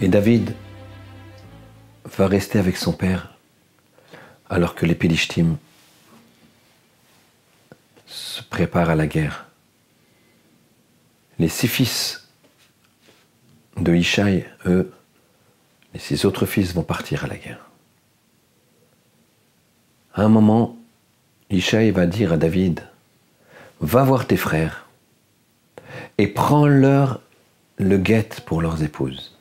Et David va rester avec son père alors que les Pélishtim se préparent à la guerre. Les six fils de Ishaï, eux, les six autres fils vont partir à la guerre. À un moment, Ishaï va dire à David, va voir tes frères et prends-leur le guet pour leurs épouses,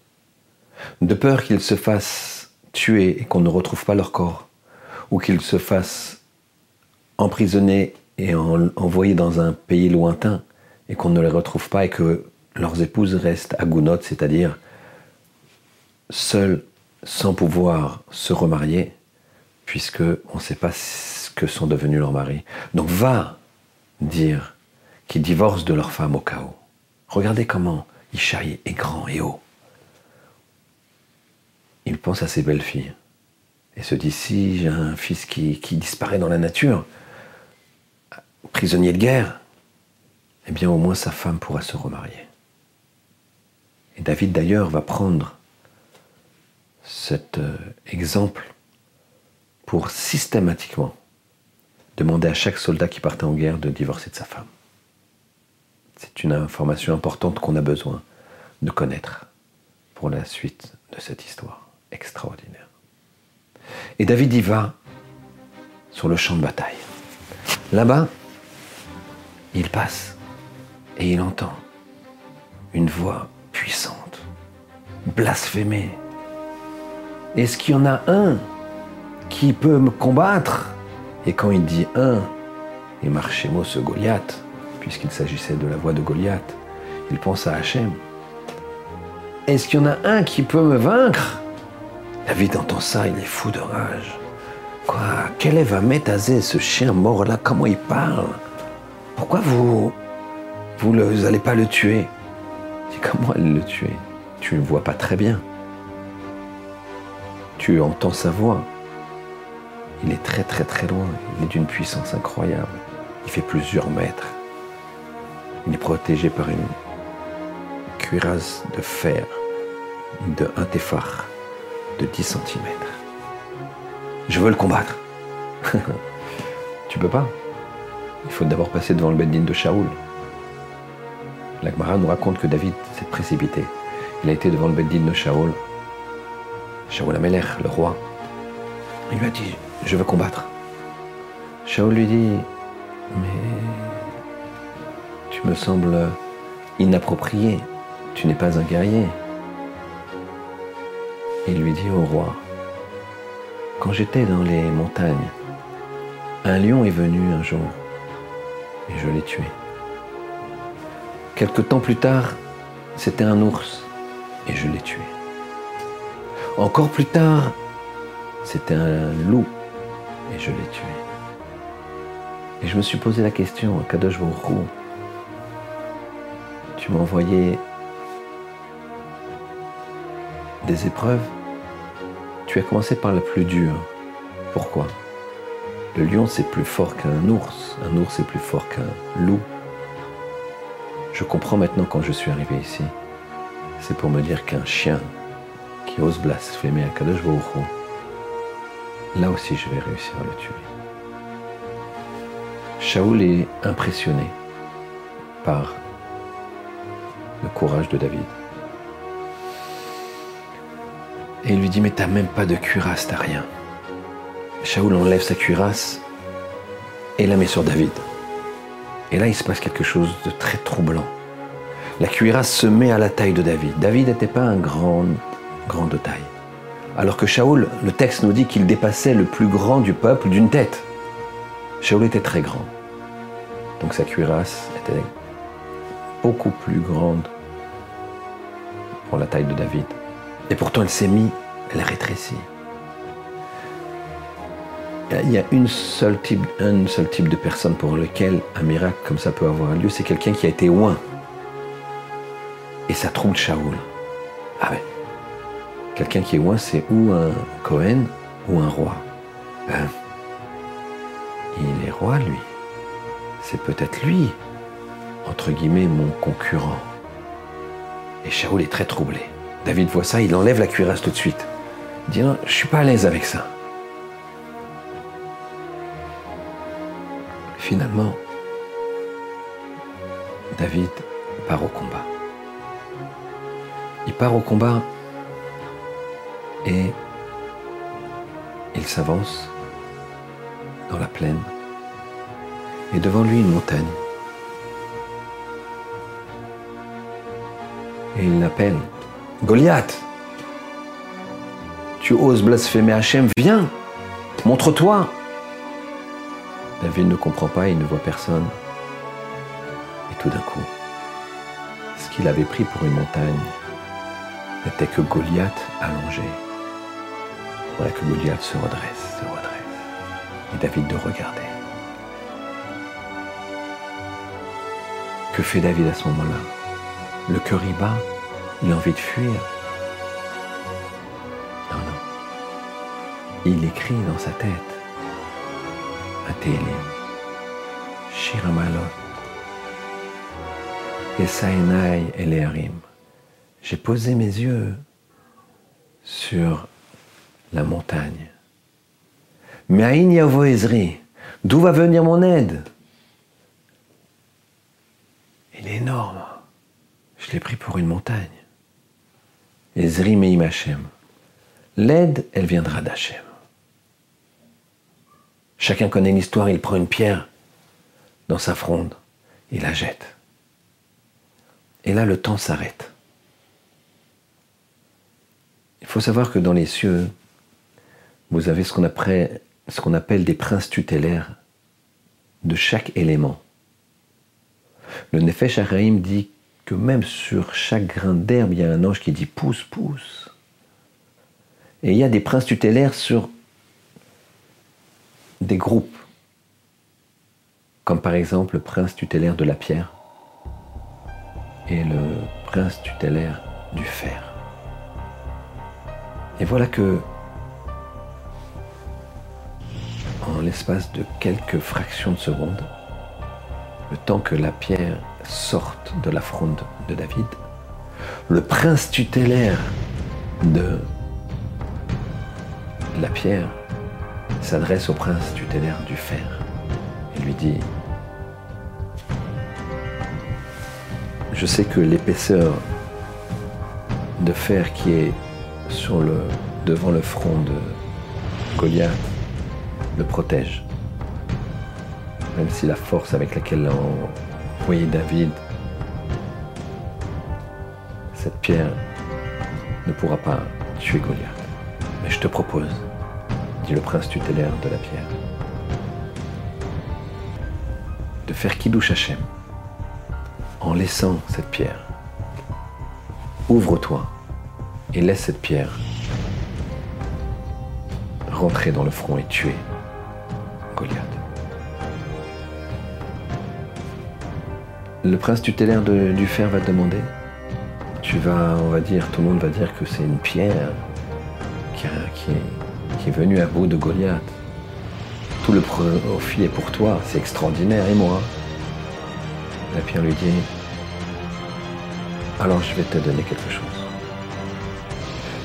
de peur qu'ils se fassent tuer et qu'on ne retrouve pas leur corps, ou qu'ils se fassent emprisonner et envoyer dans un pays lointain et qu'on ne les retrouve pas et que leurs épouses restent à Gounod, c'est-à-dire seules, sans pouvoir se remarier, puisque on ne sait pas ce que sont devenus leurs maris. Donc va dire qu'ils divorcent de leur femme au chaos. Regardez comment Ishaï est grand et haut. Il pense à ses belles filles et se dit si j'ai un fils qui, disparaît dans la nature, prisonnier de guerre, eh bien au moins sa femme pourra se remarier. Et David d'ailleurs va prendre cet euh, exemple pour systématiquement demander à chaque soldat qui partait en guerre de divorcer de sa femme. C'est une information importante qu'on a besoin de connaître pour la suite de cette histoire extraordinaire. Et David y va sur le champ de bataille. Là-bas, il passe et il entend une voix puissante, blasphémer. Est-ce qu'il y en a un qui peut me combattre? Et quand il dit un, il marche mot ce Goliath, puisqu'il s'agissait de la voix de Goliath, il pense à Hachem. Est-ce qu'il y en a un qui peut me vaincre? David entend ça, il est fou de rage. Quoi Quel est Vamétazé, ce chien mort là Comment il parle? Pourquoi vous. Vous n'allez pas le tuer? C'est comment elle le tuer Tu ne vois pas très bien. Tu entends sa voix. Il est très très très loin. Il est d'une puissance incroyable. Il fait plusieurs mètres. Il est protégé par une cuirasse de fer de un de 10 cm. Je veux le combattre. tu peux pas. Il faut d'abord passer devant le Beddin de Shaoul. L'Agmara nous raconte que David s'est précipité. Il a été devant le Beddin de Shaoul. Shaoul Ameler, le roi. Il lui a dit Je veux combattre. Shaoul lui dit Mais tu me sembles inapproprié. Tu n'es pas un guerrier. Il lui dit au roi, Quand j'étais dans les montagnes, un lion est venu un jour et je l'ai tué. Quelque temps plus tard, c'était un ours et je l'ai tué. Encore plus tard, c'était un loup et je l'ai tué. Et je me suis posé la question, Kadosh Baruch tu m'as envoyé des épreuves, tu as commencé par la plus dure. Pourquoi? Le lion, c'est plus fort qu'un ours. Un ours, c'est plus fort qu'un loup. Je comprends maintenant quand je suis arrivé ici. C'est pour me dire qu'un chien qui ose blasphémer à Kadosh là aussi je vais réussir à le tuer. Shaoul est impressionné par le courage de David. Et il lui dit Mais t'as même pas de cuirasse, t'as rien. Shaoul enlève sa cuirasse et la met sur David. Et là, il se passe quelque chose de très troublant. La cuirasse se met à la taille de David. David n'était pas un grand, grand de taille. Alors que Shaoul, le texte nous dit qu'il dépassait le plus grand du peuple d'une tête. Shaoul était très grand. Donc sa cuirasse était beaucoup plus grande pour la taille de David. Et pourtant, elle s'est mise, elle a rétréci. Il y a une seule type, un seul type de personne pour lequel un miracle comme ça peut avoir lieu, c'est quelqu'un qui a été loin. Et ça trouble Shaoul. Ah ouais. Quelqu'un qui est loin, c'est ou un Cohen ou un roi. Ben, il est roi, lui. C'est peut-être lui, entre guillemets, mon concurrent. Et Shaoul est très troublé. David voit ça, il enlève la cuirasse tout de suite. Il dit non, je suis pas à l'aise avec ça. Finalement, David part au combat. Il part au combat et il s'avance dans la plaine et devant lui une montagne. Et il l'appelle Goliath. Tu oses blasphémer Hachem, viens, montre-toi. David ne comprend pas, il ne voit personne. Et tout d'un coup, ce qu'il avait pris pour une montagne n'était que Goliath allongé. Voilà que Goliath se redresse, se redresse. Et David de regarder. Que fait David à ce moment-là? Le cœur y bat, il a envie de fuir. Non, non. Il écrit dans sa tête un Télim, Shiramalot, Esaenai Elearim. J'ai posé mes yeux sur la montagne. Mais Aïn Yavo Ezri, d'où va venir mon aide? Il est énorme. Je l'ai pris pour une montagne. Ezri Meim Hashem. L'aide, elle viendra d'Hachem. Chacun connaît l'histoire, il prend une pierre dans sa fronde, il la jette. Et là, le temps s'arrête. Il faut savoir que dans les cieux, vous avez ce qu'on appelle, des princes tutélaires de chaque élément. Le Nefesh Araïm dit que même sur chaque grain d'herbe, il y a un ange qui dit pousse, pousse. Et il y a des princes tutélaires sur des groupes, comme par exemple le prince tutélaire de la pierre et le prince tutélaire du fer. Et voilà que, en l'espace de quelques fractions de seconde, le temps que la pierre sorte de la fronde de David, le prince tutélaire de la pierre s'adresse au prince tutélaire du fer et lui dit Je sais que l'épaisseur de fer qui est devant le front de Goliath le protège. Même si la force avec laquelle a envoyé David, cette pierre ne pourra pas tuer Goliath. Mais je te propose dit le prince tutélaire de la pierre, de faire Kiddush en laissant cette pierre. Ouvre-toi et laisse cette pierre rentrer dans le front et tuer Le prince tutélaire du fer va te demander, tu vas, on va dire, tout le monde va dire que c'est une pierre qui, est qui est venu à bout de Goliath. Tout le profit est pour toi, c'est extraordinaire, et moi La pierre lui dit, alors je vais te donner quelque chose.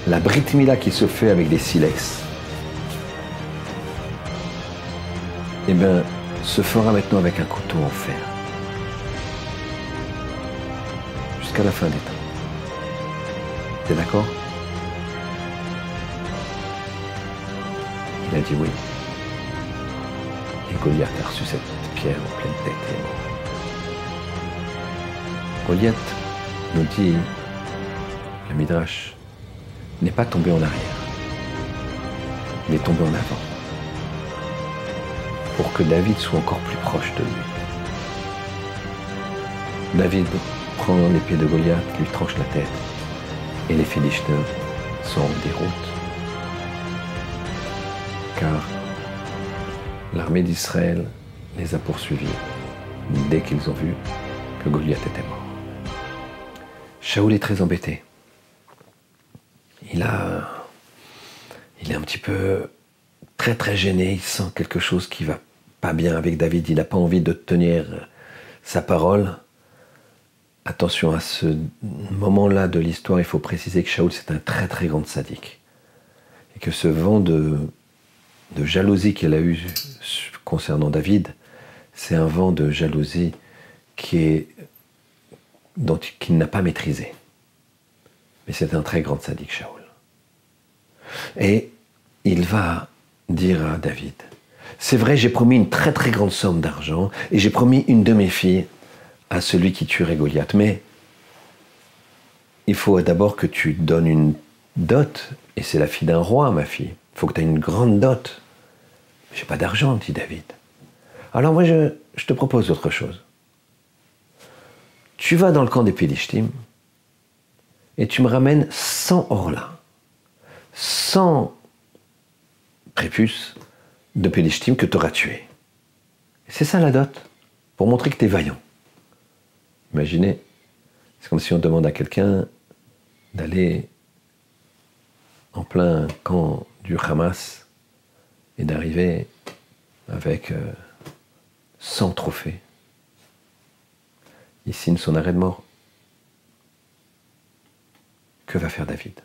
La Brit qui se fait avec des silex, eh bien, se fera maintenant avec un couteau en fer. La fin des temps. T'es d'accord? Il a dit oui. Et Goliath a reçu cette pierre en pleine tête. Goliath nous dit, le Midrash, n'est pas tombé en arrière. Il est tombé en avant. Pour que David soit encore plus proche de lui. David prend l'épée de Goliath, lui tranche la tête, et les Philistins sont en déroute car l'armée d'Israël les a poursuivis dès qu'ils ont vu que Goliath était mort. Shaoul est très embêté. Il a, il est un petit peu très très gêné. Il sent quelque chose qui va pas bien avec David. Il n'a pas envie de tenir sa parole attention à ce moment-là de l'histoire, il faut préciser que Shaoul c'est un très très grand sadique. Et que ce vent de, jalousie qu'il a eu concernant David, c'est un vent de jalousie qui qu'il n'a pas maîtrisé. Mais c'est un très grand sadique, Shaoul. Et il va dire à David, c'est vrai, j'ai promis une très très grande somme d'argent et j'ai promis une de mes filles à celui qui tuerait Goliath. Mais il faut d'abord que tu donnes une dot, et c'est la fille d'un roi, ma fille. Il faut que tu aies une grande dot. J'ai pas d'argent, dit David. Alors moi, je, te propose autre chose. Tu vas dans le camp des Philistines et tu me ramènes 100 orlats, 100 prépuces de Philistines que tu auras tués. C'est ça la dot, pour montrer que tu es vaillant. Imaginez, c'est comme si on demande à quelqu'un d'aller en plein camp du Hamas et d'arriver avec 100 euh, trophées. Il signe son arrêt de mort. Que va faire David?